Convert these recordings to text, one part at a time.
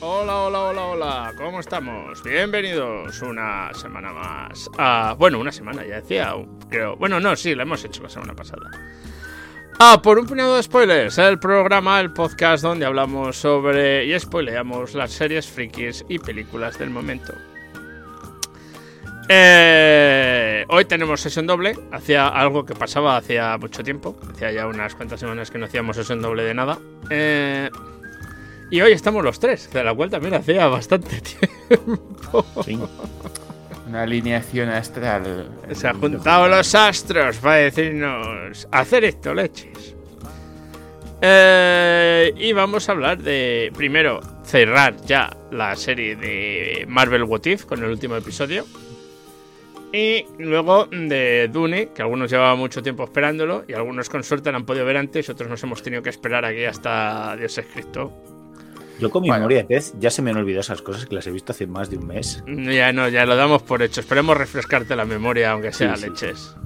Hola, hola, hola, hola, ¿cómo estamos? Bienvenidos una semana más. a... bueno, una semana, ya decía, creo. Bueno, no, sí, la hemos hecho la semana pasada. Ah, por un puñado de spoilers, el programa, el podcast donde hablamos sobre y spoileamos las series frikis y películas del momento. Eh, hoy tenemos sesión doble, hacía algo que pasaba hacía mucho tiempo, hacía ya unas cuantas semanas que no hacíamos sesión doble de nada. Eh, y hoy estamos los tres, de la cual también hacía bastante tiempo. Sí. Una alineación astral. Se han juntado los astros para decirnos hacer esto, leches. Eh, y vamos a hablar de, primero, cerrar ya la serie de Marvel What If con el último episodio. Y luego de Dune, que algunos llevaban mucho tiempo esperándolo y algunos con suerte lo han podido ver antes y otros nos hemos tenido que esperar aquí hasta Dios es Cristo. Yo con mi memoria de pez ya se me han olvidado esas cosas que las he visto hace más de un mes. Ya no, ya lo damos por hecho. Esperemos refrescarte la memoria, aunque sea Sí, sí. leches.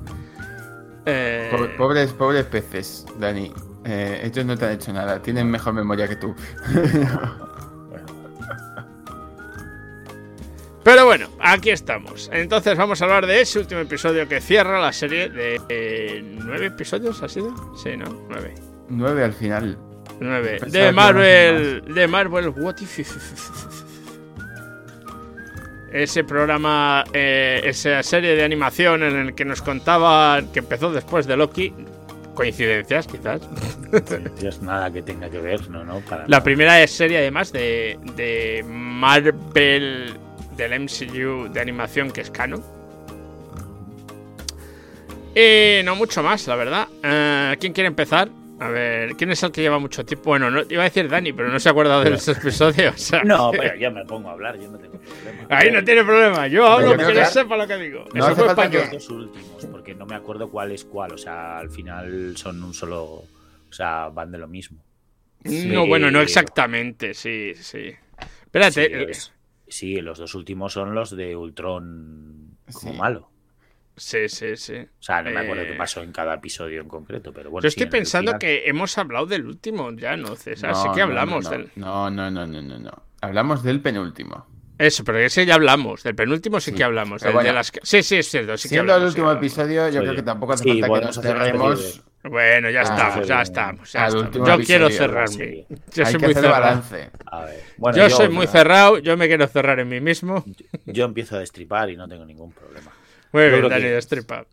Eh, Pobres, pobres peces, Dani. Eh, ellos no te han hecho nada. Tienen mejor memoria que tú. Pero bueno, aquí estamos. Entonces vamos a hablar de ese último episodio que cierra la serie de eh, nueve episodios, ¿ha sido? Sí, ¿no? Nueve. Nueve al final. Nueve. Pensaba que De eran Marvel. De Marvel What If. Ese programa, eh, esa serie de animación en el que nos contaban que empezó después de Loki. Coincidencias, quizás. Dios, nada que tenga que ver, no, no, para La nada. primera serie además de, de Marvel del MCU de animación que es canon. Y no mucho más, la verdad. Eh, ¿Quién quiere empezar? A ver, ¿quién es el que lleva mucho tiempo? Bueno, no, iba a decir Dani, pero no se ha acordado de los episodios. o sea, No, pero yo me pongo a hablar, yo no tengo problema. Ahí no tiene problema. Yo hablo porque no sepa lo que digo. No Eso fue español. Los dos últimos, porque no me acuerdo cuál es cuál. O sea, al final son un solo. O sea, van de lo mismo. No, bueno, no exactamente, sí, sí. Espérate. Sí, es- sí, los dos últimos son los de Ultron como Sí. malo. Sí, sí, sí. O sea, no me acuerdo Eh, qué pasó en cada episodio en concreto, pero bueno. Yo sí, estoy el pensando final- que hemos hablado del último ya, ¿no, César? sí No, que no, hablamos no, del... No, no, no, no, no, no. Hablamos del penúltimo. Eso, pero ese ya hablamos. Del penúltimo sí, Sí, que hablamos. del de bueno. las... Sí, sí, es cierto. Sí que Siendo el hablamos, sí que último hablamos. episodio, yo Sí. creo que tampoco hace Sí, falta que podemos nos cerremos. Bueno, ya Ah, estamos, ya sí, estamos. ya al estamos. último Yo quiero episodio, cerrarme. sí. Yo Hay soy que muy hacer cerrado. balance. A ver. Bueno, Yo soy muy cerrado, yo me quiero cerrar en mí mismo. Yo empiezo a destripar y no tengo ningún problema. Muy bien, Dani, destripa.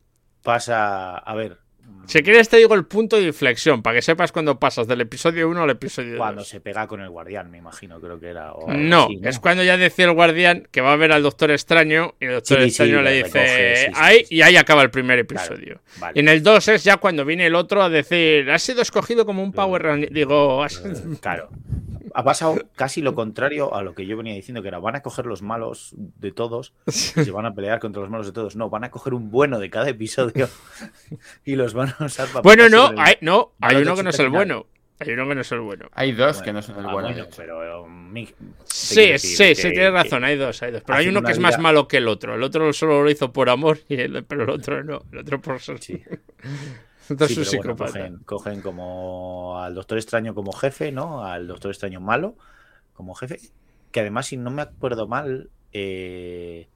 Pasa. A ver. Si quieres te digo el punto de inflexión, para que sepas cuando pasas del episodio 1 al episodio 2. Cuando se pega con el guardián, me imagino, creo que era. o No, así, es cuando ya decía el guardián que va a ver al Doctor Extraño y el Doctor Sí, Extraño le le dice recoge, ahí sí, y ahí acaba el primer Claro, episodio. vale. Y en el 2 es ya cuando viene el otro a decir, has sido escogido como un Power Ranger. Digo, has- Claro. Ha pasado casi lo contrario a lo que yo venía diciendo, que era van a coger los malos de todos y se van a pelear contra los malos de todos. No, van a coger un bueno de cada episodio y los van a usar para Bueno, no, hay, no, hay uno que no es el final. bueno. Hay uno que no es el bueno. Hay dos Bueno, que no son el ah, bueno. pero um, Sí, sí, que- sí, tienes razón, hay dos, hay dos. Pero hay uno que es más malo que el otro. El otro solo lo hizo por amor, y el, pero el otro no. El otro por. Sí. Sí, pero bueno, cogen, cogen como al Doctor Extraño como jefe, ¿no? Al Doctor Extraño malo como jefe. Que además, si no me acuerdo mal, eh,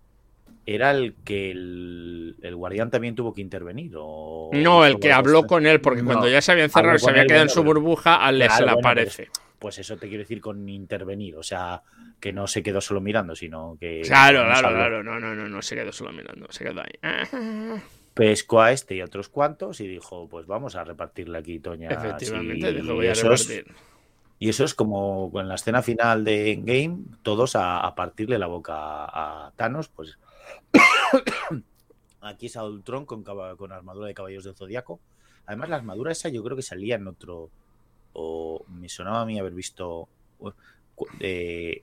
era el que el, el guardián también tuvo que intervenir. O, No, el que habló con él, porque No. cuando ya se había encerrado y se había quedado en su burbuja, a él Claro, se le bueno, aparece. Pues eso te quiero decir con intervenir. O sea, que no se quedó solo mirando, sino que. Claro, claro, habló. claro. No, no, no, no se quedó solo mirando, se quedó ahí. Pescó a este y a otros cuantos y dijo: Pues vamos a repartirle aquí, Toña. Efectivamente, sí, dijo, voy a eso es- repartir. Y eso es como en la escena final de Endgame, todos a, a partirle la boca a, a Thanos, pues aquí es a Ultron con, con armadura de caballos del Zodiaco. Además, la armadura esa yo creo que salía en otro, o me sonaba a mí haber visto eh,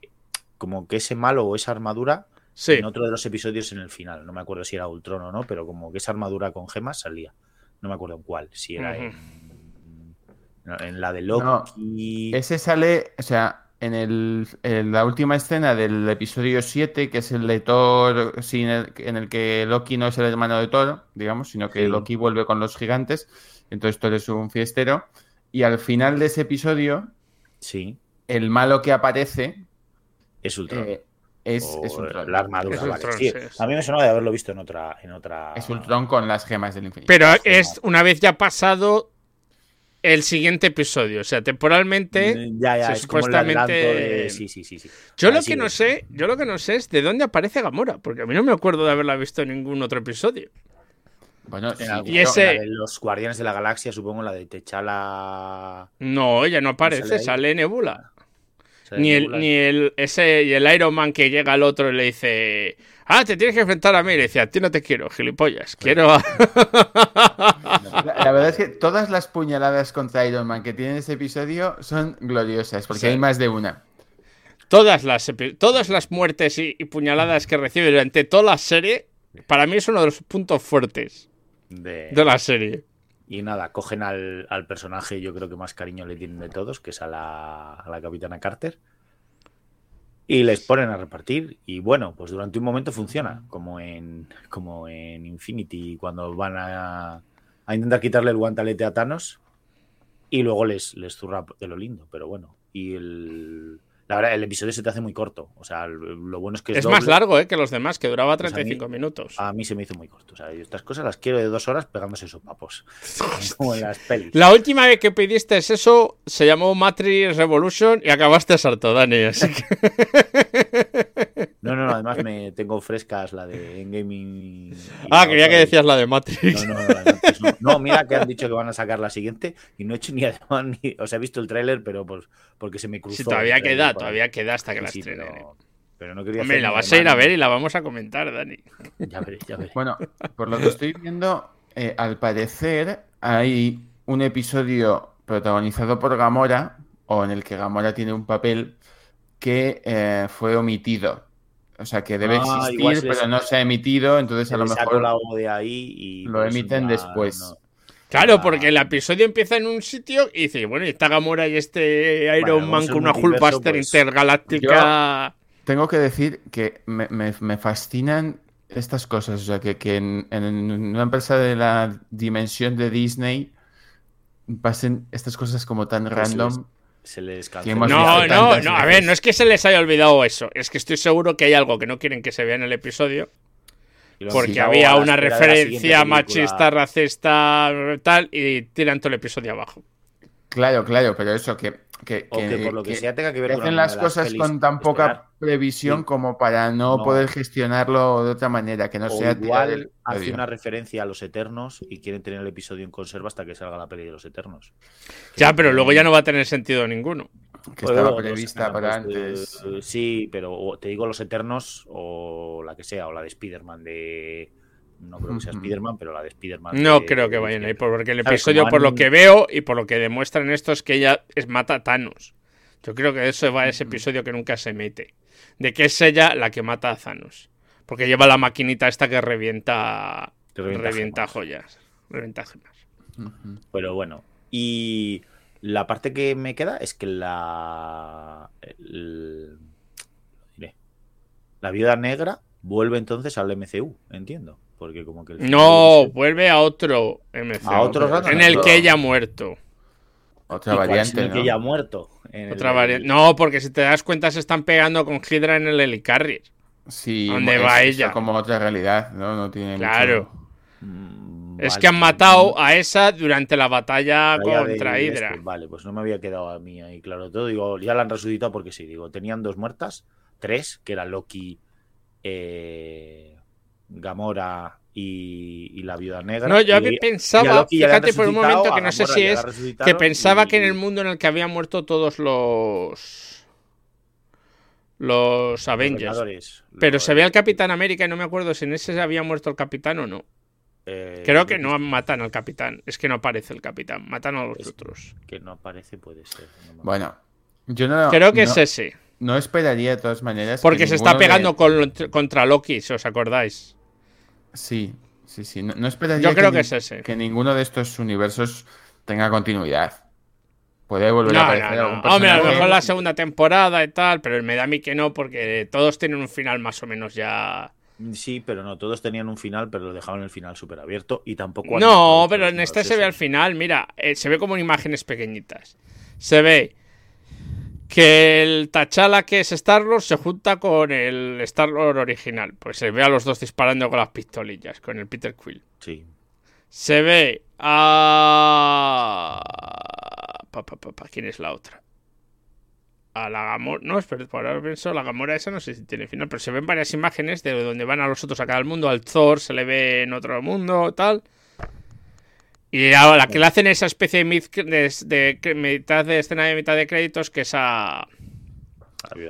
como que ese malo o esa armadura Sí, en otro de los episodios en el final. No me acuerdo si era Ultron o no, pero como que esa armadura con gemas salía. No me acuerdo en cuál, si era en, en la de Loki. Ese sale, o sea, en, el, en la última escena del episodio 7, que es el de Thor, sin el- en el que Loki no es el hermano de Thor, digamos, sino que Sí. Loki vuelve con los gigantes, entonces Thor es un fiestero, y al final de ese episodio, Sí. el malo que aparece Es Ultron. Eh, es, O es Ultron. La armadura, Es vale, Ultron, sí. A mí me suena de haberlo visto en otra. En otra... Es Ultron con las gemas del infinito. Pero es una vez ya pasado el siguiente episodio. O sea, temporalmente. Mm, Ya, ya, se es como el adelanto supuestamente- de- Sí, sí, sí. sí. Yo lo que no sé, yo lo que no sé es de dónde aparece Gamora, porque a mí no me acuerdo de haberla visto en ningún otro episodio. Bueno, sí, Y ese- la de los Guardianes de la Galaxia, supongo, la de Techala. No, ella no aparece, sale sale Nebula. ¿Sale Ni el, ni el ese y el Iron Man que llega al otro y le dice, ah, te tienes que enfrentar a mí. Y le dice, a ti no te quiero, gilipollas. Quiero a... La, la verdad es que todas las puñaladas contra Iron Man que tiene este episodio son gloriosas, porque Sí. hay más de una. todas las todas las muertes y, y puñaladas que recibe durante toda la serie. Para mí es uno de los puntos fuertes De- de la serie. Y nada, cogen al, al personaje, yo creo que más cariño le tienen de todos, que es a la, a la capitana Carter. Y les ponen a repartir. Y bueno, pues durante un momento funciona, como en, como en Infinity, cuando van a, a intentar quitarle el guantalete a Thanos. Y luego les, les zurra de lo lindo, pero bueno. Y el, la verdad, el episodio se te hace muy corto. O sea, lo bueno es que es, Es más largo eh, que los demás, que duraba Pues a mí- 35 minutos. A mí se me hizo muy corto. O sea, yo estas cosas las quiero de dos horas pegándose sopapos. como en las pelis. La última vez que pidiste eso se llamó Matrix Revolution y acabaste harto, Dani. Así que... No, además me tengo frescas la de y Ah, creía que de- decías la de Matrix. No, no, no, la de antes no. No, mira que han dicho que van a sacar la siguiente y no he hecho ni además ni... O sea, he visto el tráiler, pero pues porque se me cruzó. Sí, todavía queda, todavía queda hasta que Sí, la estrenen. pero, pero no quería Hombre, hacer la vas a ir a ver y la vamos a comentar, Dani. Ya veré, ya veré. Bueno, por lo que estoy viendo, eh, al parecer hay un episodio protagonizado por Gamora, o en el que Gamora tiene un papel que eh, fue omitido. O sea, que debe Ah, existir, pero no se ha emitido, entonces a lo mejor colado de ahí y lo por eso emiten ya después. no- Claro, porque el episodio empieza en un sitio y dice, bueno, y está Gamora y este Iron Bueno, Man con una Hulkbuster pues, intergaláctica. Tengo que decir que me, me- me fascinan estas cosas. O sea, que, que en, en una empresa de la dimensión de Disney pasen estas cosas como tan Pues random. Se les. No, no, no, a ver, no es que se les haya olvidado eso, es que estoy seguro que hay algo que no quieren que se vea en el episodio, porque había una referencia machista, racista, tal, y tiran todo el episodio abajo. Claro, claro, pero eso que, que, O que por lo que, que- sea tenga que ver con hacen las cosas con tan poca previsión Sí. como para no, No. poder gestionarlo de otra manera, que no O sea igual el hace una referencia a los Eternos y quieren tener el episodio en conserva hasta que salga la peli de los Eternos. Ya, pero luego ya no va a tener sentido ninguno. que Pues estaba prevista no para pues, antes. eh, sí, pero o- te digo los Eternos o la que sea, o la de Spider-Man de... No creo que sea. Spider-Man, pero la de Spider-Man. No de- creo que vayan ahí, porque el episodio, por lo que veo y por lo que demuestran esto, es que ella es mata a Thanos. Yo creo que de eso va ese episodio que nunca se mete. De que es ella la que mata a Thanos. Porque lleva la maquinita esta que revienta, Que revienta joyas. Revienta gemas. Pero bueno, y la parte que me queda es que la. el- la viuda negra vuelve entonces al MCU, entiendo. Porque como que. el No, vuelve a otro MC. A otro rato, En el que ella ha muerto. Otra ¿Y cuál es variante, el ¿no? que ya ha muerto. En el- Otra variante. No, porque si te das cuenta se están pegando con Hydra en el Helicarrier. Sí, ¿Dónde es- va es ella? como otra realidad, ¿no? No tiene Claro. mucho- Mm, Es vale, que han matado a esa durante la batalla batalla contra Hydra. este. Vale, pues no me había quedado a mí ahí claro todo. Digo, ya la han resucitado porque sí. Digo, tenían dos muertas, tres, que eran Loki, eh, Gamora y, y la viuda negra. No, yo Y- había y a pensaba, fíjate por un momento que no sé si es, que pensaba y- que en el mundo en el que habían muerto todos los los Avengers. Pero los- se ve al Capitán América y no me acuerdo si en ese había muerto el Capitán o no. eh, Creo que no matan al Capitán. Es que no aparece el Capitán. Matan a los Es- otros. Que no aparece, puede ser. no Bueno, yo no, Creo que no, es ese. no esperaría de todas maneras. que Porque se está de- pegando con- contra Loki, si os acordáis. Sí, sí, sí. No, no esperaría Yo creo que es ese. que ninguno de estos universos tenga continuidad. Puede volver a aparecer no, no. algún Hombre, a lo mejor la segunda temporada y tal, pero me da a mí que no, porque todos tienen un final más o menos ya. Sí, pero no, todos tenían un final, pero lo dejaban el final súper abierto y tampoco. No, pero a en este se ve al final, mira, eh, se ve como en imágenes pequeñitas. Se ve que el T'Challa que es Star-Lord se junta con el Star-Lord original. Pues se ve a los dos disparando con las pistolillas, con el Peter Quill. Sí. Se ve a... Pa, pa, pa, pa, ¿Quién es la otra? A la Gamora... No, espera, por ahora pienso, la Gamora esa no sé si tiene final, pero se ven varias imágenes de donde van a los otros a cada mundo. Al Thor se le ve en otro mundo, tal. Y a la que le hacen esa especie de, mid- de- de mitad de escena de mitad de créditos, que es a,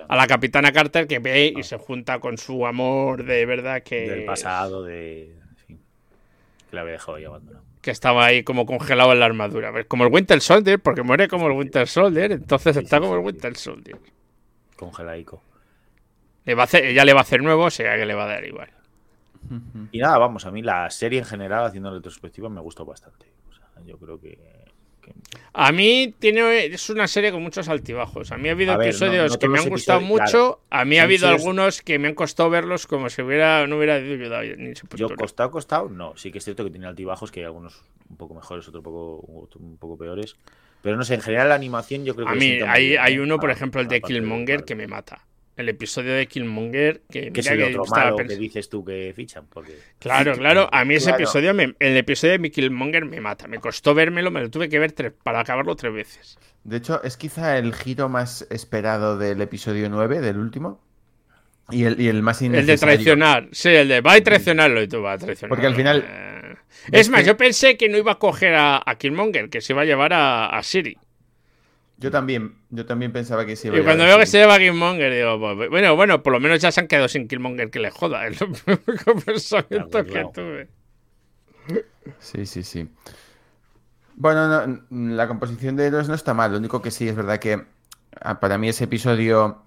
a la capitana Carter, que ve y se junta con su amor de verdad que... Del pasado, de. en fin, que la había dejado ahí abandonado. que estaba ahí como congelado en la armadura. Como el Winter Soldier, porque muere como el Winter Soldier, entonces Sí, está sí, como el. Winter Soldier. Congelaico. Le va a hacer, ella le va a hacer nuevo, o sea que le va a dar igual. Y nada, vamos, a mí la serie en general, haciendo retrospectiva, me gustó bastante. Yo creo que. que- A mí tiene, es una serie con muchos altibajos. A mí ha habido ver, episodios no que me han gustado episodios, mucho. A mí ha habido algunos que me han costado verlos como si hubiera, no hubiera ayudado ni Yo costado, costado, no. Sí que es cierto que tiene altibajos, que hay algunos un poco mejores, otros un poco, un poco peores. Pero no sé, en general la animación yo creo que. A mí hay, hay ¿eh? uno, por ejemplo, el de Killmonger que me mata. El episodio de Killmonger que, Que es mira el otro malo que dices tú que fichan. Porque... Claro, claro. A mí ese Claro. episodio, me- el episodio de mi Killmonger me mata. Me costó vérmelo, me lo tuve que ver tres, para acabarlo tres veces. De hecho, es quizá el giro más esperado del episodio 9, del último. Y el, y el más El de innecesario. traicionar. Sí, el de va y traicionarlo y tú vas a traicionar. Porque al final- Eh, Es más, que- yo pensé que no iba a coger a, a Killmonger, que se iba a llevar a, a Siri. Yo también, yo también pensaba que sí. Y cuando veo que se lleva a Killmonger, digo, pues, bueno, bueno, por lo menos ya se han quedado sin Killmonger que le joda. Es lo único pensamiento que tuve. Sí, sí, sí. Bueno, no, la composición de héroes no está mal. Lo único que sí es verdad que ah, para mí ese episodio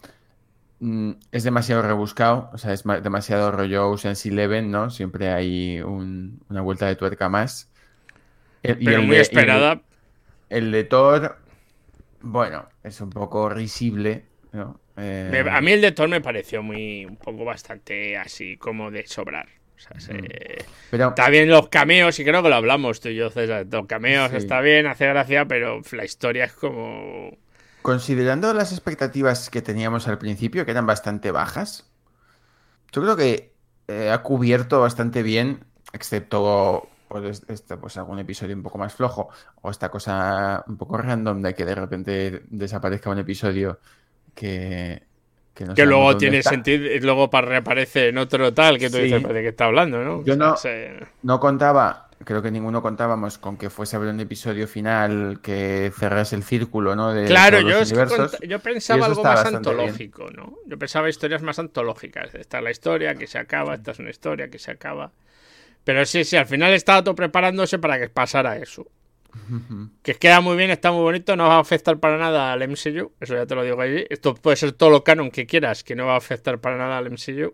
mm, es demasiado rebuscado. O sea, es ma- demasiado rollo Ocean's Eleven, ¿no? Siempre hay un- una vuelta de tuerca más. El- y Pero el muy de- y el- esperada. El de Thor, bueno, es un poco risible, ¿no? Eh, a mí el de Thor me pareció muy, un poco bastante así, como de sobrar. O sea, se- pero Está bien los cameos, y creo que lo hablamos tú y yo, César. Los cameos Sí. está bien, hace gracia, pero la historia es como. considerando las expectativas que teníamos al principio, que eran bastante bajas, yo creo que eh, ha cubierto bastante bien, excepto pues, este, pues, algún episodio un poco más flojo, o esta cosa un poco random de que de repente desaparezca un episodio que, que no Que luego tiene está. sentido, y luego reaparece en otro tal que tú Sí. dices, ¿de qué está hablando, no? Yo O sea, no- No contaba, creo que ninguno contábamos con que fuese a haber un episodio final que cerrase el círculo, ¿no? De Claro, yo, es que yo pensaba algo más bien. antológico, ¿no? Yo pensaba historias más antológicas. Esta es la historia que se acaba, esta es una historia que se acaba. Pero sí, sí, al final estaba todo preparándose para que pasara eso. Que queda muy bien, está muy bonito, no va a afectar para nada al MCU, eso ya te lo digo allí. Esto puede ser todo lo canon que quieras, que no va a afectar para nada al MCU.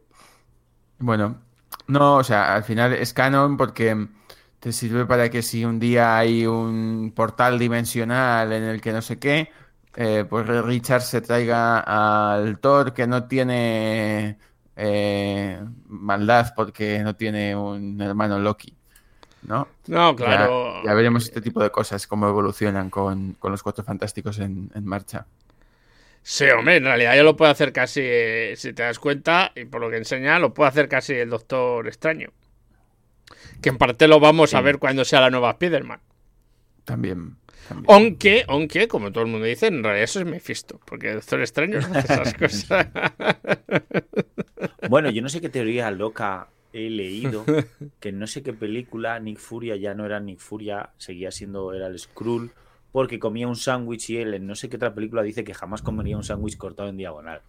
Bueno, no, o sea, al final es canon porque te sirve para que si un día hay un portal dimensional en el que no sé qué, eh, pues Richard se traiga al Thor que no tiene eh, maldad porque no tiene un hermano Loki, ¿no? No, claro. Ya, veremos este tipo de cosas, cómo evolucionan con, con los Cuatro Fantásticos en, en marcha. Sí, hombre, en realidad ya lo puede hacer casi, eh, si te das cuenta, y por lo que enseña, lo puede hacer casi el Doctor Extraño. Que en parte lo vamos a ver cuando sea la nueva Spider-Man. También. también. Aunque, aunque, como todo el mundo dice, en realidad eso es Mephisto, porque el Doctor Extraño no hace esas cosas. Bueno, yo no sé qué teoría loca he leído, que en no sé qué película Nick Furia ya no era Nick Furia, seguía siendo, era el Skrull, porque comía un sándwich y él en no sé qué otra película dice que jamás comería un sándwich cortado en diagonal.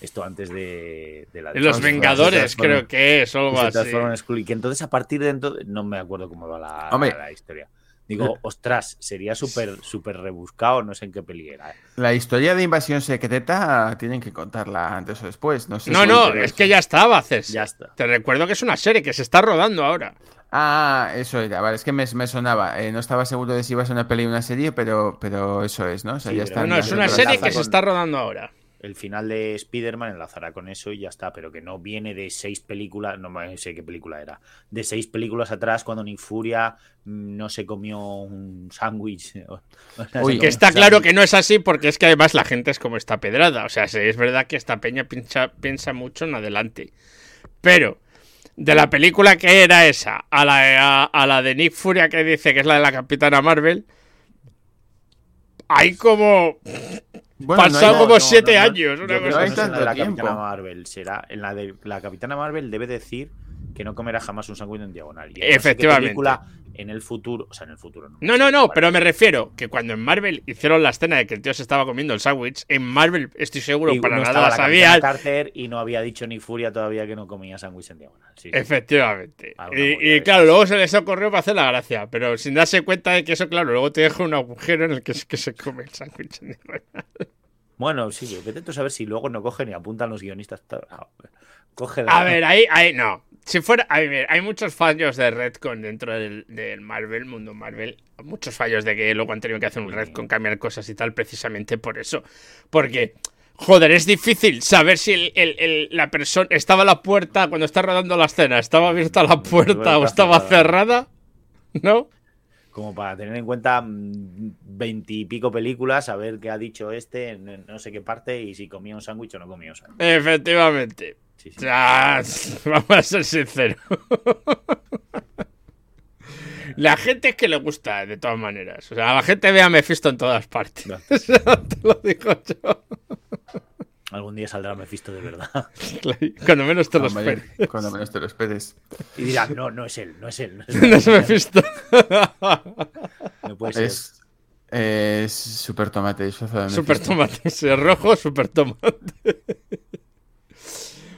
Esto antes de, de la... En Los Vengadores, creo que es, algo así. Y que entonces a partir de entonces, no me acuerdo cómo va la, Hombre. la historia. Digo, ostras, sería súper súper rebuscado, no sé en qué peli era. ¿eh? La historia de invasión secreta tienen que contarla antes o después. No, sé No, si- no, es que ya estaba hacerse. Ya está. Te recuerdo que es una serie que se está rodando ahora. Ah, eso era, vale, es que me, me sonaba. Eh, no estaba seguro de si iba a ser una peli o una serie, pero, pero eso es, ¿no? O sea, Sí, ya están No, no, es una serie que se está rodando ahora. El final de Spider-Man enlazará con eso y ya está, pero que no viene de seis películas, no sé qué película era, de seis películas atrás cuando Nick Furia mm, no se comió un sándwich. Uy, que está claro que no es así porque es que además la gente es como esta pedrada, o sea, es verdad que esta peña piensa, piensa mucho en adelante, pero de la película que era esa a la, a, la de Nick Furia que dice que es la de la Capitana Marvel, hay como... Pasado como siete años. Una cosa en la de la Capitana Marvel será. En la de la Capitana Marvel debe decir que no comerá jamás un sándwich en diagonal. Efectivamente en el futuro, o sea, en el futuro no. No, no, no, pero me refiero que cuando en Marvel hicieron la escena de que el tío se estaba comiendo el sándwich, en Marvel estoy seguro para nada la sabía. y no había dicho ni Furia todavía que no comía sándwich en diagonal. Efectivamente. Y, claro, luego se les ocurrió para hacer la gracia, pero sin darse cuenta de que eso, claro, luego te deja un agujero en el que, que se come el sándwich en diagonal. Bueno, sí, tú a saber si luego no cogen y apuntan los guionistas. Coge A ver, ahí, ahí, no. Si fuera, hay muchos fallos de Redcon dentro del, Marvel, mundo Marvel. Muchos fallos de que luego han tenido que hacer un Redcon, cambiar cosas y tal, precisamente por eso. Porque, joder, es difícil saber si la persona estaba a la puerta cuando está rodando la escena, estaba abierta la puerta o estaba cerrada, ¿no? Como para tener en cuenta mm, veintipico películas, saber qué ha dicho este en no sé qué parte y si comía un sándwich o no comía un sándwich. Efectivamente. vamos a ser sinceros. La gente es que le gusta, de todas maneras. O sea, la gente ve a Mephisto en todas partes. te lo digo yo. Algún día saldrá Mephisto de verdad. Cuando menos te lo esperes. Cuando menos te lo esperes. Y dirán, no, no es él, no es él. No es, Mephisto. No puede ser. Es, es super tomate. Super tomate. Es rojo, super tomate.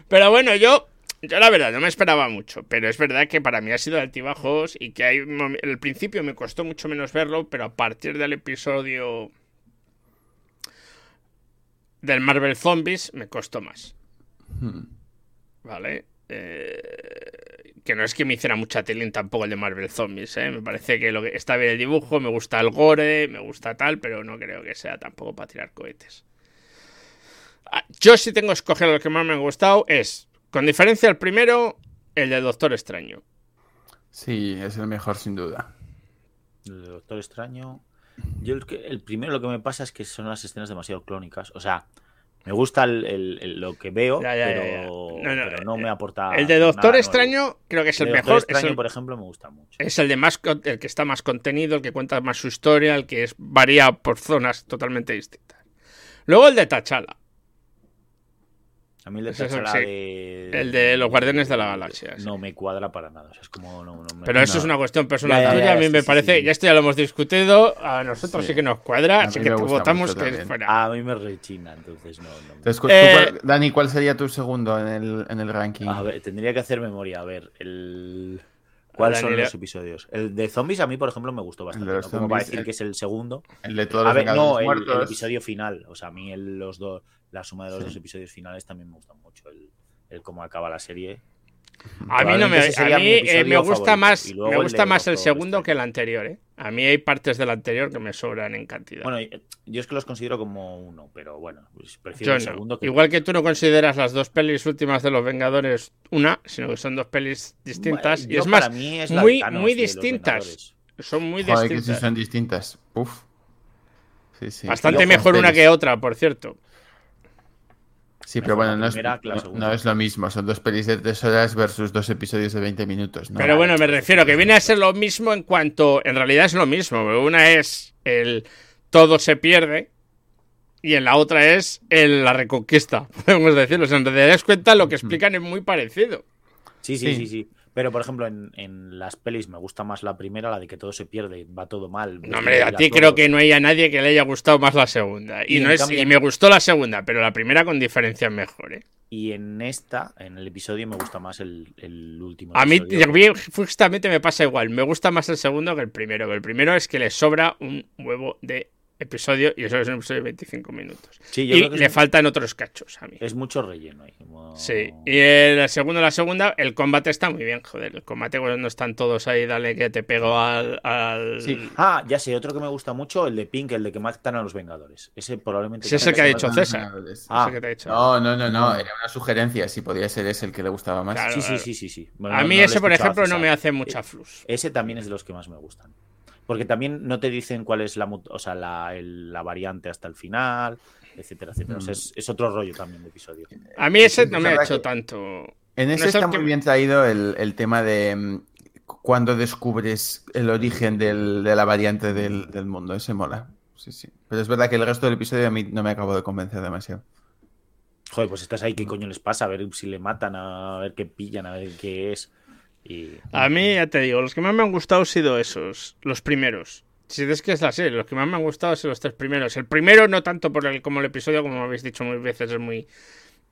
Pero bueno, yo, yo la verdad no me esperaba mucho, pero es verdad que para mí ha sido de altibajos y que hay el principio me costó mucho menos verlo, pero a partir del episodio del Marvel Zombies me costó más. Hmm. ¿Vale? Eh, que no es que me hiciera mucha telín tampoco el de Marvel Zombies, ¿eh? Me parece que, lo que está bien el dibujo, me gusta el gore, me gusta tal, pero no creo que sea tampoco para tirar cohetes. Ah, yo sí tengo que escoger lo que más me ha gustado es, con diferencia el primero, el de Doctor Extraño. Sí, es el mejor sin duda. El de Doctor Extraño. Yo el, primero lo que me pasa es que son las escenas demasiado clónicas. O sea, me gusta lo que veo, pero, no, me aporta. El de Doctor Extraño creo que es el, mejor. Doctor Extraño, por ejemplo, me gusta mucho. Es el de más, el que está más contenido, el que cuenta más su historia, el que es, varía por zonas totalmente distintas. Luego el de Tachala. A mí el de, El de los Guardianes de la Galaxia. No me cuadra para nada. es como, Pero eso es una cuestión personal tuya. a mí me parece, ya esto ya lo hemos discutido. A nosotros sí, que nos cuadra. Así que votamos que fuera. A mí me rechina, entonces no. Eh, Dani, ¿cuál sería tu segundo en el, en el ranking? A ver, tendría que hacer memoria. A ver, el. ¿Cuáles son los episodios? El de zombies a mí, por ejemplo, me gustó bastante. ¿no? Como para decir que es el segundo. El de todos los no, el, el, episodio final. O sea, a mí los dos la suma de los dos episodios finales también me gusta mucho. El, cómo acaba la serie. A mí no me, a mí, eh, me gusta más, me gusta el más el segundo que el anterior, ¿eh? A mí hay partes del anterior que me sobran en cantidad. Bueno, yo es que los considero como uno, pero bueno, pues prefiero el segundo. Igual que tú no consideras las dos pelis últimas de los Vengadores una, sino que son dos pelis distintas. y es más, muy, muy distintas. Son muy distintas. Que son distintas. Uf. Bastante mejor una que otra, por cierto. Sí, pero bueno, no es, lo mismo. Son dos pelis de tres horas versus dos episodios de 20 minutos. Pero bueno, me refiero que viene a ser lo mismo en cuanto. En realidad es lo mismo. Una es el todo se pierde. Y en la otra es el, la reconquista, podemos decirlo. O sea, en realidad es cuenta lo que explican es muy parecido. sí, sí, sí. sí. Pero, por ejemplo, en, las pelis me gusta más la primera, la de que todo se pierde, va todo mal. No, hombre, a ti creo que no haya nadie que le haya gustado más la segunda. Y, no es, y me gustó la segunda, pero la primera con diferencia mejor, ¿eh? Y en esta, en el episodio, me gusta más el, último. A mí, justamente me pasa igual. Me gusta más el segundo que el primero. El primero es que le sobra un huevo de episodio y eso es un episodio de 25 minutos. Sí, yo y creo que le es, faltan otros cachos a mí. es mucho relleno ahí. como- Sí, y en la segunda, la segunda, el combate está muy bien, joder. El combate cuando están todos ahí, dale que te pego al. al... Sí. Ah, ya sé, otro que me gusta mucho, el de Pink, el de que matan a los Vengadores. Ese probablemente. Sí, ese que ha dicho César. Ah, Ese que te he dicho. No, no, no, no, era una sugerencia, si podía ser ese el que le gustaba más. Claro. Sí, sí, sí, sí, sí. Bueno, a mí no ese, por ejemplo, no me hace mucha flus. Ese también es de los que más me gustan. Porque también no te dicen cuál es la, mut- o sea, la, el- la variante hasta el final, etcétera, etcétera. O sea, es, es otro rollo también de episodio. A mí ese Es no me ha hecho que- tanto. En ese No está que- muy bien traído el, el tema de mm, cuando descubres el origen del- de la variante del, del mundo. Ese mola. Sí, sí. Pero es verdad que el resto del episodio a mí no me acabo de convencer demasiado. Joder, pues estás ahí, ¿qué coño les pasa? A ver si le matan, a ver qué pillan, a ver qué es. Y... A mí, ya te digo, los que más me han gustado han sido esos, los primeros. Si es que es la serie, los que más me han gustado son los tres primeros. El primero, no tanto por el, como el episodio, como habéis dicho muchas veces, es muy.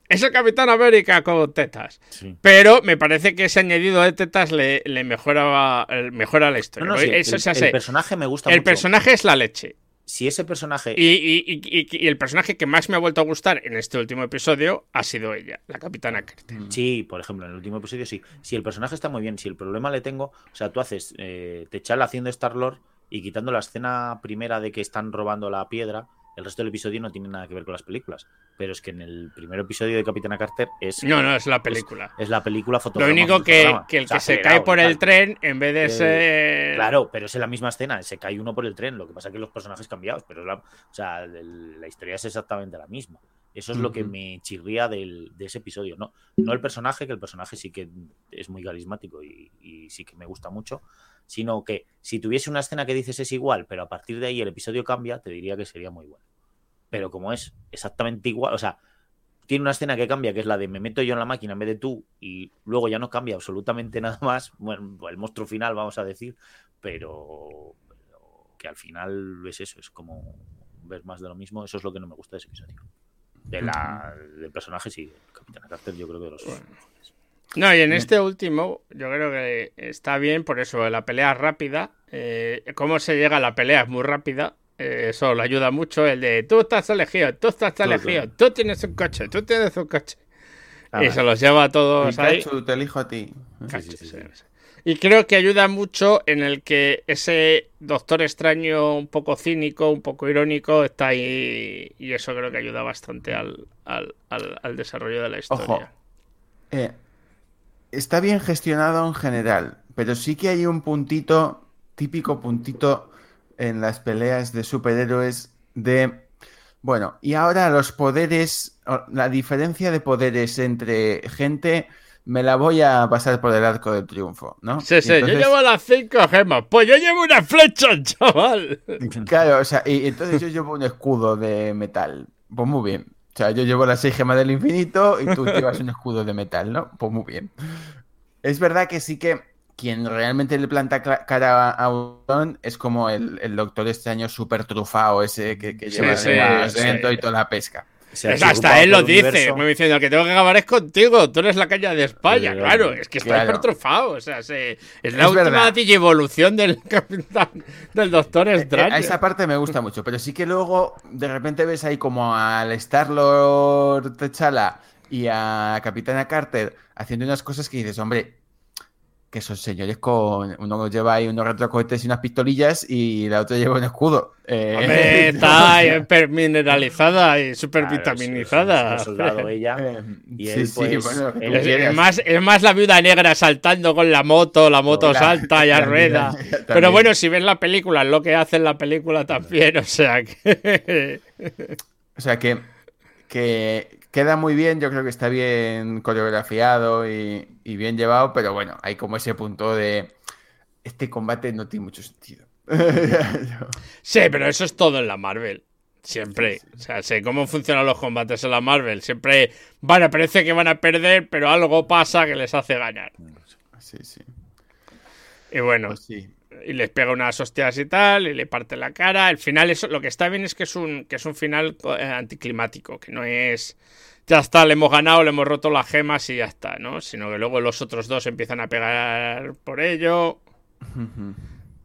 Es el Capitán América con tetas. Sí. Pero me parece que ese añadido de tetas le, le mejora, el- mejora la No, historia. no, Porque sí, el, el personaje me gusta el mucho. personaje es la leche. Si ese personaje. Y, y- y- y- y el personaje que más me ha vuelto a gustar en este último episodio ha sido ella, la Capitana Carter. Sí, por ejemplo, en el último episodio sí. Si el personaje está muy bien, si el problema le tengo, o sea, tú haces eh, Techala haciendo Star Lord y quitando la escena primera de que están robando la piedra, el resto del episodio no tiene nada que ver con las películas. Pero es que en el primer episodio de Capitana Carter es, No, no, es la película. es la película Lo fotograma. único que, que el O sea, que se cae por el tren, en vez de Eh, ser. Claro, pero es en la misma escena, se cae uno por el tren, lo que pasa es que los personajes cambiados, pero la, o sea, el- la historia es exactamente la misma. Eso es lo que me chirría del- de ese episodio, ¿no? No el personaje, que el personaje sí que es muy carismático y, y sí que me gusta mucho, sino que si tuviese una escena que dices es igual, pero a partir de ahí el episodio cambia, te diría que sería muy bueno. Pero como es exactamente igual, o sea, tiene una escena que cambia, que es la de me meto yo en la máquina en vez de tú, y luego ya no cambia absolutamente nada más. Bueno, el monstruo final, vamos a decir, pero, pero que al final es eso, es como ver más de lo mismo. Eso es lo que no me gusta de ese episodio. De la, del personaje, sí, el Capitán Carter, yo creo que de los Bueno. No, y en este último, yo creo que está bien, por eso la pelea es rápida. eh, cómo se llega a la pelea es muy rápida. Eh, eso le ayuda mucho. El de tú estás elegido, tú estás elegido, tú tienes un coche, tú tienes un coche. Ah, y se los lleva a todos ahí. Te elijo a ti. Cacho, sí, sí, sí, sí. sí. Y creo que ayuda mucho en el que ese doctor extraño, un poco cínico, un poco irónico, está ahí. Y eso creo que ayuda bastante al, al, al- al desarrollo de la historia. Ojo. Eh, está bien gestionado en general, pero sí que hay un puntito, típico puntito en las peleas de superhéroes de, bueno, y ahora los poderes, la diferencia de poderes entre gente, me la voy a pasar por el arco del triunfo, ¿no? Sí, sí, Entonces- yo llevo las cinco gemas. Pues yo llevo una flecha, chaval. Claro, o sea, y entonces yo llevo un escudo de metal. Pues muy bien. O sea, yo llevo las seis gemas del infinito y tú llevas un escudo de metal, ¿no? Pues muy bien. Es verdad que sí que quien realmente le planta cara a Ultron es como el, el Doctor Extraño súper trufado ese que, que lleva sí, además sí. y toda la pesca. Es hasta él lo el dice, universo. me diciendo el que tengo que acabar es contigo, tú eres la caña de España, Sí, claro, claro. es que está Claro. hipertrofado, o sea, se- es la Es última digievolución del capitán, del doctor Eh, extraño. A esa parte me gusta mucho, pero sí que luego de repente ves ahí como al Star-Lord T'Challa y a Capitana Carter haciendo unas cosas que dices, hombre, que son señores con... Uno lleva ahí unos retrocohetes y unas pistolillas y la otra lleva un escudo. Eh, Hombre, está hiper mineralizada y super Claro, ella. eh, Y sí, él, sí, pues, bueno, él Es, más, es más la viuda negra saltando con la moto, la moto La- salta y rueda. Pero bueno, si ves la película, es lo que hace en la película también, o sea que... O sea que, que queda muy bien, yo creo que está bien coreografiado y, y bien llevado, pero bueno, hay como ese punto de este combate no tiene mucho sentido. Sí, pero eso es todo en la Marvel. Siempre. O sea, sé cómo funcionan los combates en la Marvel. Siempre, vale, parece que van a perder, pero algo pasa que les hace ganar. sí, sí. Y bueno, Pues sí. Y les pega unas hostias y tal, y le parte la cara. El final, eso, lo que está bien es que es un, que es un final eh, anticlimático, que no es ya está, le hemos ganado, le hemos roto las gemas y ya está, ¿no? Sino que luego los otros dos empiezan a pegar por ello.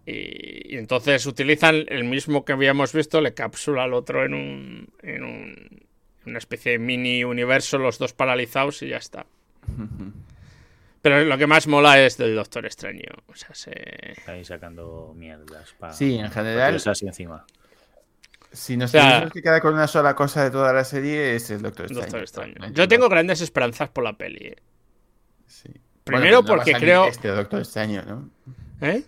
Y entonces utilizan el mismo que habíamos visto, le capsula al otro en un, en un una especie de mini universo, los dos paralizados y ya está. Pero lo que más mola es del Doctor Extraño. O sea, se... Ahí sacando mierdas. Pa, Sí, en general, así encima. si nos O sea- tenemos que quedar con una sola cosa de toda la serie, es el Doctor Extraño. Doctor Extraño. No hay Yo tengo grandes esperanzas por la peli. ¿eh? Sí. Primero Bueno, no porque creo... Este Doctor Extraño, ¿no? ¿Eh?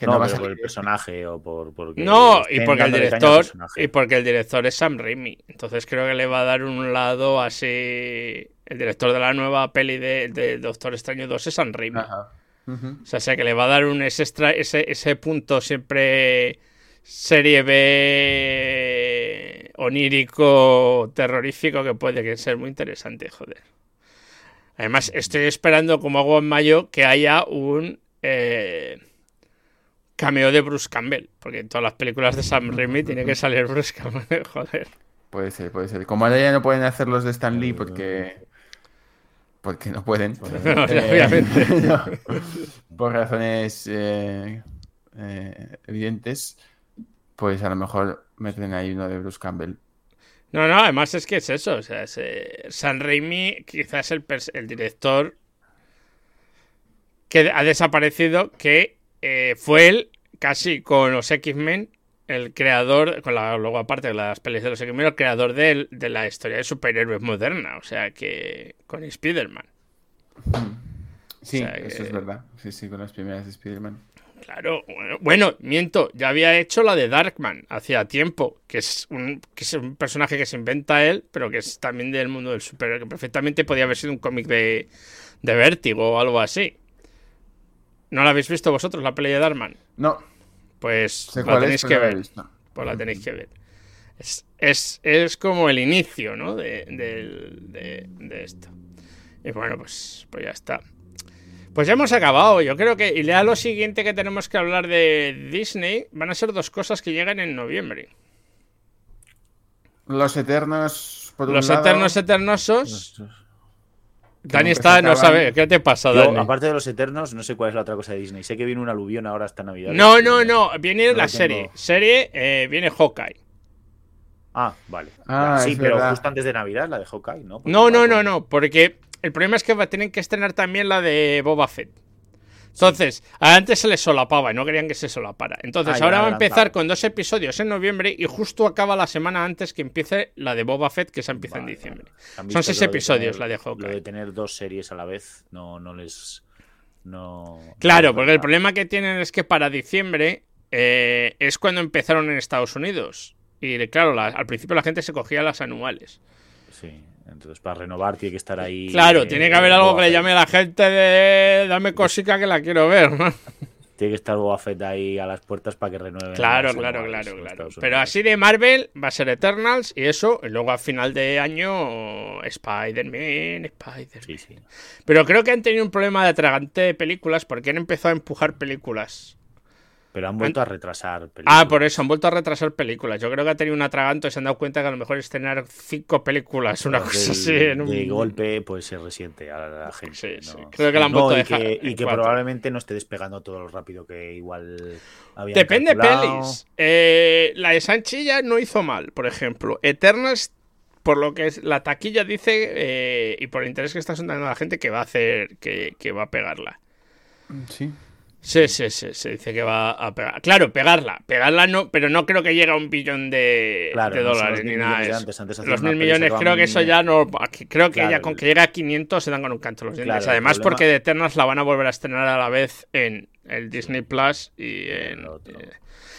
Que no, no, va a pero salir por el personaje o por. Porque No, y porque el director y porque el director es Sam Raimi. Entonces creo que le va a dar un lado así. El director de la nueva peli de, de Doctor Extraño 2 es Sam Raimi. Ajá. O sea, o sea, que le va a dar un ese, extra- ese, ese punto siempre serie B onírico, terrorífico, que puede que ser muy interesante, joder. Además, estoy esperando, como hago en mayo, que haya un eh, cameo de Bruce Campbell. Porque en todas las películas de Sam Raimi tiene que salir Bruce Campbell, joder. Puede ser, puede ser. Como ahora ya no pueden hacer los de Stan Lee porque. Porque no pueden. No, Eh, obviamente. no. Por razones eh, eh, evidentes, pues a lo mejor meten ahí uno de Bruce Campbell. No, no, además es que es eso. O sea, es, eh, Sam Raimi quizás el, el director que ha desaparecido, que eh, fue él casi con los X-Men, el creador, con la, luego aparte de las pelis de los X-Men, el creador de, la historia de superhéroes moderna. O sea, que con Spider-Man. Sí, O sea eso que- es verdad. Sí, sí, con las primeras de Spider-Man. Claro, bueno, bueno, miento, ya había hecho la de Darkman hacía tiempo, que es un, que es un personaje que se inventa él, pero que es también del mundo del superhéroe, que perfectamente podía haber sido un cómic de, de Vértigo o algo así. ¿No la habéis visto vosotros, la peli de Darkman? No, Pues sé la tenéis es, que la ver. Pues la tenéis que ver. Es, es, es como el inicio, ¿no? De, del- de, de esto. Y bueno, pues, pues ya está. Pues ya hemos acabado. Yo creo que. Y ya lo siguiente que tenemos que hablar de Disney van a ser dos cosas que llegan en noviembre. Los Eternos, por un Los lado, Eternos Eternosos. Dani está, no sabe. ¿Qué te pasa, Yo, Dani? aparte de los Eternos, no sé cuál es la otra cosa de Disney. Sé que viene un aluvión ahora hasta Navidad. No, no, no. Viene No la serie. tengo. Serie, eh, viene Hawkeye. Ah, vale. Ah, sí, pero verdad. justo antes de Navidad, la de Hawkeye, ¿no? Porque No, no, no, no, porque el problema es que va- tienen que estrenar también la de Boba Fett. Entonces, antes se les solapaba y no querían que se solapara. Entonces, Ah, ahora va a empezar con dos episodios en noviembre y justo acaba la semana antes que empiece la de Boba Fett, que se empieza en diciembre. Son seis de episodios tener- la de Hawkeye. Lo de tener dos series a la vez no, no les. No. Claro, no porque el problema que tienen es que para diciembre eh, es cuando empezaron en Estados Unidos. Y claro, la- al principio la gente se cogía las anuales. Sí, entonces para renovar tiene que estar ahí. Claro, eh, tiene que haber algo Boba que le llame a la gente de dame cosica que la quiero ver, ¿no? Tiene que estar Boba Fett ahí a las puertas para que renueven. Claro, claro, claro, claro. Pero así de Marvel va a ser Eternals y eso, y luego a final de año Spider-Man, Spider-Man. Sí, sí. Pero creo que han tenido un problema de atragante de películas porque han empezado a empujar películas. Pero han vuelto a retrasar. películas. Ah, por eso, han vuelto a retrasar películas. Yo creo que ha tenido un atraganto y se han dado cuenta que a lo mejor estrenar cinco películas, una Del- cosa así en un... De golpe, pues se resiente a la gente. Sí, sí. ¿no? Creo que la han No, vuelto a y dejar que, y que cuatro. probablemente no esté despegando todo lo rápido que igual había. Depende de pelis. Eh, la de Sanchilla no hizo mal, por ejemplo. Eternals, por lo que es la taquilla dice, eh, y por el interés que está sonando la gente, que va a hacer, que, que va a pegarla. Sí. Sí, sí, sí, se dice que va a pegar. Claro, pegarla. Pegarla no, pero no creo que llegue a un billón de, Claro, de no son dólares los ni mil nada de antes, antes Los mil millones, creo que eso ya no. Creo que Claro, ya con que llegue a 500 se dan con un canto los dientes. Claro, Además, problema- porque de Eternals la van a volver a estrenar a la vez en el Disney Plus y en. el eh,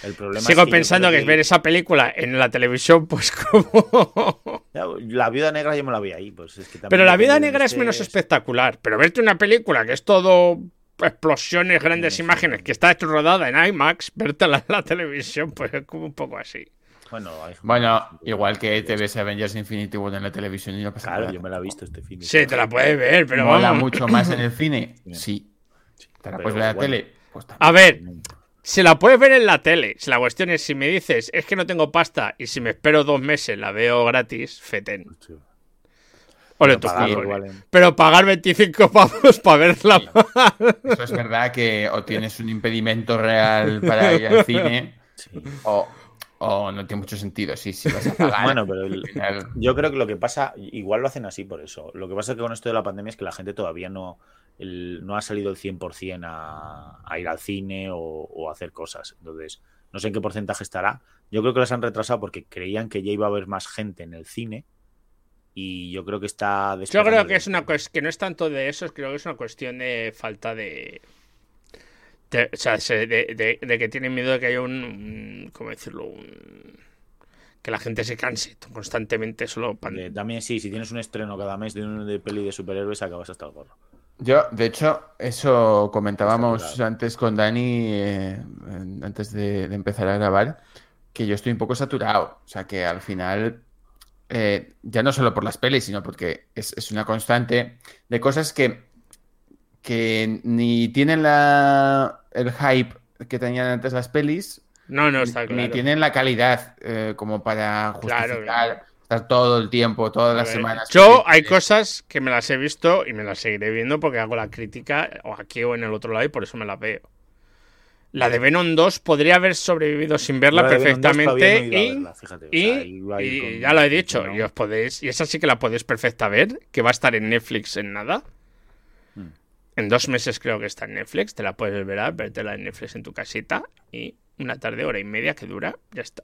El problema Sigo es que pensando que, creo ver esa película en la televisión, pues como. La viuda negra yo me la vi ahí. Pues es que Pero la de negra es este- menos espectacular. Pero verte una película que es todo explosiones, grandes Sí, sí. imágenes, que está rodada en IMAX, vértela en la televisión, pues es como un poco así. Bueno, Bueno, igual que te ves Avengers Infinity War en la televisión y no pasa Claro, nada. yo me la he visto este fin. Sí, te la puedes ver, pero Mola vamos. mucho más en el cine. Sí. Sí. ¿Te la puedes ver en la bueno. tele? Pues. A ver, si la puedes ver en la tele, si la cuestión es si me dices es que no tengo pasta y si me espero dos meses la veo gratis, feten. Sí. Pero pagar 25 pavos para verla. Eso es verdad que o tienes un impedimento real para ir al cine sí. o, o no tiene mucho sentido. Sí, sí, vas a pagar. Bueno, pero el- al final- yo creo que lo que pasa, igual lo hacen así por eso. Lo que pasa es que con esto de la pandemia es que la gente todavía no, el- no ha salido el 100% a, a ir al cine o, o a hacer cosas. Entonces, no sé en qué porcentaje estará. Yo creo que las han retrasado porque creían que ya iba a haber más gente en el cine. Y yo creo que está Yo creo que es una cuestión que no es tanto de eso, creo que es una cuestión de falta de. de- o sea, se- de, de- de que tienen miedo de que haya un. un- ¿Cómo decirlo? Un, que la gente se canse constantemente solo pan- de- También sí, si tienes un estreno cada mes de un de peli de superhéroes, acabas hasta el gorro. Yo, de hecho, eso comentábamos antes con Dani, eh, antes de, de empezar a grabar, que yo estoy un poco saturado. O sea, que al final, eh, ya no solo por las pelis, sino porque es, es una constante de cosas que, que ni tienen la, el hype que tenían antes las pelis, No, no, está ni tienen la calidad eh, como para justificar claro. estar todo el tiempo, todas las semanas. Yo hay cosas que me las he visto y me las seguiré viendo porque hago la crítica o aquí o en el otro lado y por eso me las veo. La de Venom 2 podría haber sobrevivido sin verla Yo la de Venom 2 todavía perfectamente no y, verla, fíjate, o sea, ya lo he dicho, no. y os podéis, y esa sí que la podéis perfecta ver, que va a estar en Netflix en nada. Hmm. En dos meses creo que está en Netflix, te la puedes ver, a vértela en Netflix en tu casita y una tarde, hora y media que dura, ya está.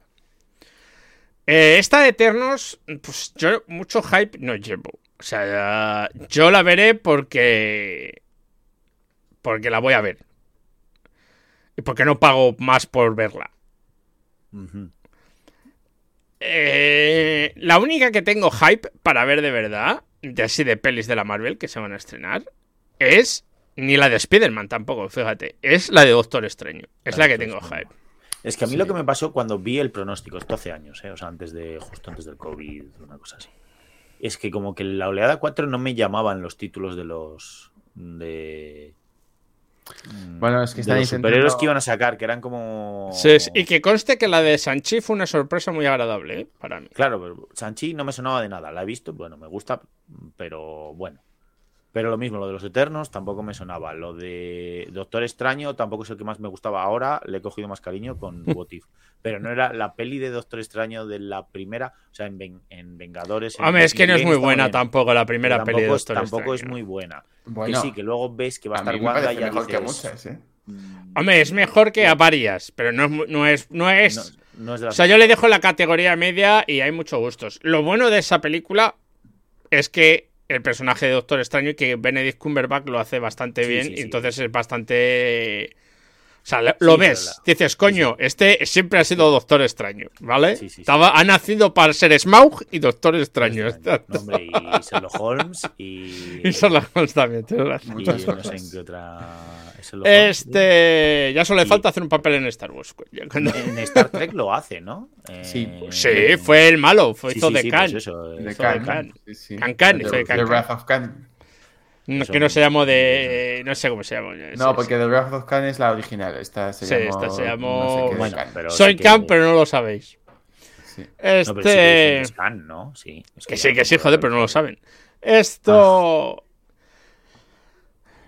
Eh, esta de Eternos, pues yo mucho hype no llevo. O sea, yo la veré porque. Porque la voy a ver. Y porque no pago más por verla. Eh, la única que tengo hype para ver de verdad, de así de pelis de la Marvel que se van a estrenar, es. Ni la de Spider-Man tampoco, fíjate. Es la de Doctor Extraño. Es La que tengo hype. Es que a mí Sí. lo que me pasó cuando vi el pronóstico, esto hace años, ¿eh? o sea, antes de, justo antes del COVID, una cosa así, es que como que la oleada 4 no me llamaban los títulos de los de Bueno, es que de están los superhéroes intentando- que iban a sacar, que eran como Sí, sí, y que conste que la de Sanchi fue una sorpresa muy agradable ¿eh? para mí. Claro, pero Sanchi no me sonaba de nada, la he visto, bueno, me gusta, pero bueno. Pero lo mismo, lo de los Eternos tampoco me sonaba. Lo de Doctor Extraño tampoco es el que más me gustaba ahora. Le he cogido más cariño con What If. Pero no era la peli de Doctor Extraño de la primera, o sea, en, Ven- en Vengadores. en Hombre, es que no es muy buena bien, tampoco la primera peli de tampoco es- Doctor Tampoco es muy buena. Bueno, que sí, que luego ves que va a a estar Wanda y ya mejor que muchas, ¿eh? mm, Hombre, es mejor que a varias, pero no es. No es, no es no, no es de o sea, yo le dejo la categoría media y hay muchos gustos. Lo bueno de esa película es que el personaje de Doctor Extraño y que Benedict Cumberbatch lo hace bastante Sí, bien sí, y sí. entonces es bastante... O sea, lo- Sí, ves, dices, coño, este siempre ha sido Doctor Extraño, ¿vale? Sí, sí, sí. Estaba, ha nacido para ser Smaug y Doctor Extraño. No, hombre, y Sherlock Holmes y. Y Sherlock Holmes también, tienes razón. y no sé en qué otra. Holmes, Este... Ya solo le Y- falta hacer un papel en Star Wars. En Star Trek lo hace, ¿no? Sí. Eh, Sí, fue el malo, fue, sí, hizo sí, de sí, Khan. pues eso, De Hizo de Khan. Khan. Sí, sí. Khan Khan, hizo de Khan The Khan. Wrath of Khan. No, que no se llamó de. No sé cómo se llama. No, porque The Wrath of Khan es la original. Esta se Sí, llamó. esta se llamó- no sé Bueno, Khan. pero Soy sí que- Khan, pero no lo sabéis. Sí. No, pero sí que Este. es Khan, ¿no? Sí. es que sí, que sí, joder, pero no lo saben. Esto.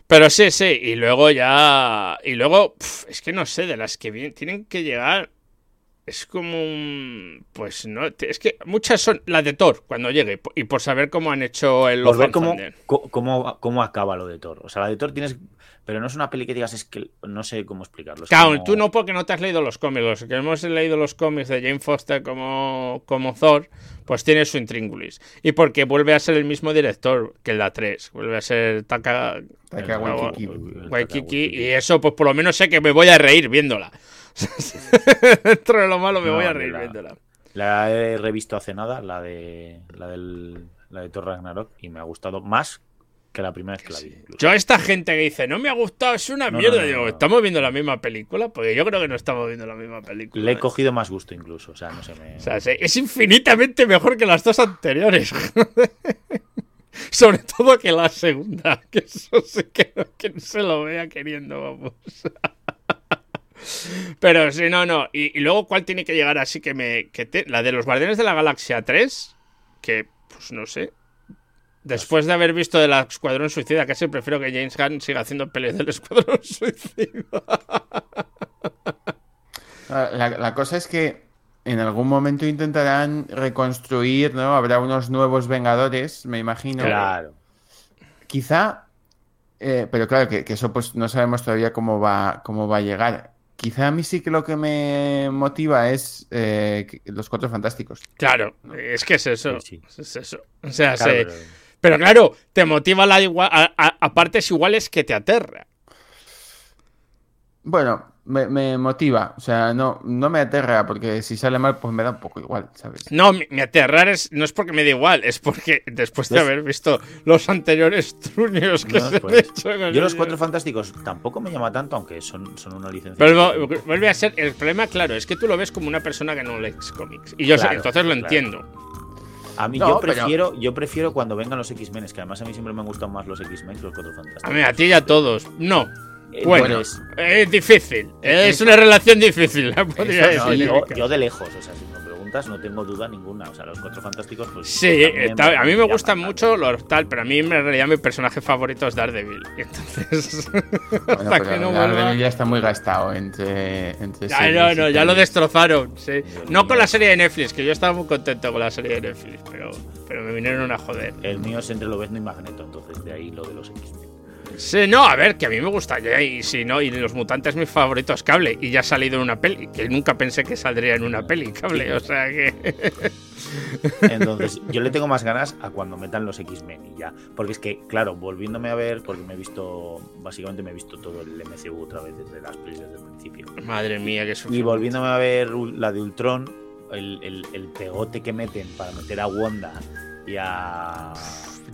Pero sí, sí, y luego ya. Y luego, pf, es que no sé, de las que vienen, tienen que llegar. Es como un. Pues no. Es que muchas son. La de Thor, cuando llegue. Y por saber cómo han hecho el Por ver cómo, cómo, cómo acaba lo de Thor. O sea, la de Thor tienes. Pero no es una peli que digas, es que no sé cómo explicarlo. es Claro, como- tú no porque no te has leído los cómics. Los que hemos leído los cómics de Jane Foster como, como Thor, pues tiene su intríngulis. Y porque vuelve a ser el mismo director que la 3. Vuelve a ser Taka Taika El- Waititi. el- Waikiki. Y eso, pues por lo menos sé que me voy a reír viéndola. Dentro de lo malo me No, voy a reír la- viéndola. La he revisto hace nada, la de la del la de Thor Ragnarok, y me ha gustado más que la primera vez que la vi. incluso. Yo a esta gente que dice, no me ha gustado, es una No, mierda. no, digo. ¿estamos viendo la misma película? Porque yo creo que no estamos viendo la misma película. Le he cogido más gusto incluso, o sea, no sé, me... O sea, es infinitamente mejor que las dos anteriores. Sobre todo que la segunda. Que eso sí que no, que no se lo vea queriendo, vamos. Pero sí, no, no. Y, y luego, ¿cuál tiene que llegar así que me. Que te- la de los Guardianes de la Galaxia 3. Que, pues no sé. Después de haber visto del Escuadrón Suicida, casi prefiero que James Gunn siga haciendo peleas del Escuadrón Suicida. La, la cosa es que en algún momento intentarán reconstruir, ¿no? Habrá unos nuevos Vengadores, me imagino. Claro. Quizá, eh, pero claro, que, que eso pues no sabemos todavía cómo va, cómo va a llegar. Quizá a mí sí que lo que me motiva es eh, los Cuatro Fantásticos. Claro, es que es eso. Sí, Es eso. O sea, Claro, se- pero- pero... claro, te motiva la igua- a, a- a partes iguales que te aterra. Bueno, me, me motiva, o sea, no, no me aterra, porque si sale mal, pues me da un poco igual, ¿sabes? No, mi, mi aterrar es, no es porque me da igual, es porque después de ¿Ves? haber visto los anteriores truños que No, se pues, han hecho en el Yo los cuatro fantásticos tampoco me llama tanto, aunque son, son una licencia. Pero vuelve a ser. El problema, claro, es que tú lo ves como una persona que no lee cómics. Y yo sé, Claro, entonces lo claro. entiendo. A mí No, yo pero- prefiero, yo prefiero cuando vengan los X-Men, es que además a mí siempre me han gustado más los X-Men que los cuatro A fantásticos. mí, a ti y a todos. No. Eh, Bueno, es difícil. Es una relación difícil, podría no, decir. yo, yo de lejos, o sea, si me preguntas, no tengo duda ninguna. O sea, los cuatro fantásticos, pues. Sí, también está- a mí me gustan mucho los tal, pero a mí en realidad mi personaje favorito es Daredevil. Y entonces. Bueno, hasta que no Daredevil vuelva. ya está muy gastado entre, entre Ya, no, no, ya lo destrozaron. Sí. No con la serie de Netflix, que yo estaba muy contento con la serie de Netflix, pero, pero me vinieron a joder. El mío es entre Lobezno y Magneto, entonces de ahí lo de los X-Men. Sí, no, a ver, que a mí me gusta y si no, y los mutantes mis favoritos cable, y ya ha salido en una peli, que nunca pensé que saldría en una peli cable, o sea que. Entonces, yo le tengo más ganas a cuando metan los X-Men y ya. Porque es que, claro, volviéndome a ver, porque me he visto, básicamente me he visto todo el MCU otra vez desde las pelis desde el principio. Madre mía, que Y volviéndome a ver la de Ultron, el, el- el pegote que meten para meter a Wanda y a.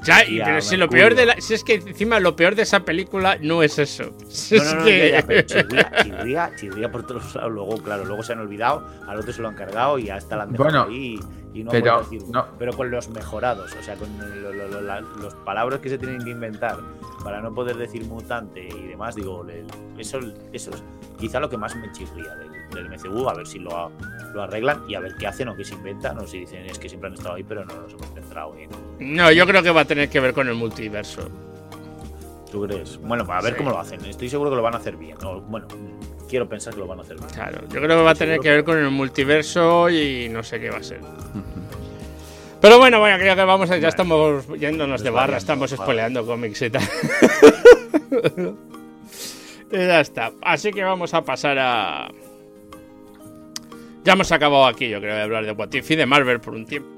Ya, y, pero si lo peor de la. Si es que encima lo peor de esa película no es eso. Si No, es no, no, que. ya, ya, pero chirría, chirría, chirría por todos lados. Luego, claro, luego se han olvidado, al otro se lo han cargado y hasta la han dejado Bueno, ahí. Y no pero puedo decir, no. pero con los mejorados, o sea, con lo- lo- lo- la- los palabras que se tienen que inventar para no poder decir mutante y demás, digo, eso, eso es quizá lo que más me chirría del, del MCU, a ver si lo, lo arreglan y a ver qué hacen o qué se inventan, o si dicen es que siempre han estado ahí, pero no nos hemos centrado en. No, yo creo que va a tener que ver con el multiverso. ¿Tú crees? Bueno, a ver Sí. cómo lo hacen. Estoy seguro que lo van a hacer bien. o, bueno, quiero pensar que lo van a hacer bien. Claro, yo creo que va a tener que ver con el multiverso y no sé qué va a ser. Pero bueno, bueno, creo que vamos a, ya estamos yéndonos de barra, estamos spoileando cómics y tal. y ya está. Así que vamos a pasar a. Ya hemos acabado aquí, yo creo, de hablar de What If y de Marvel por un tiempo.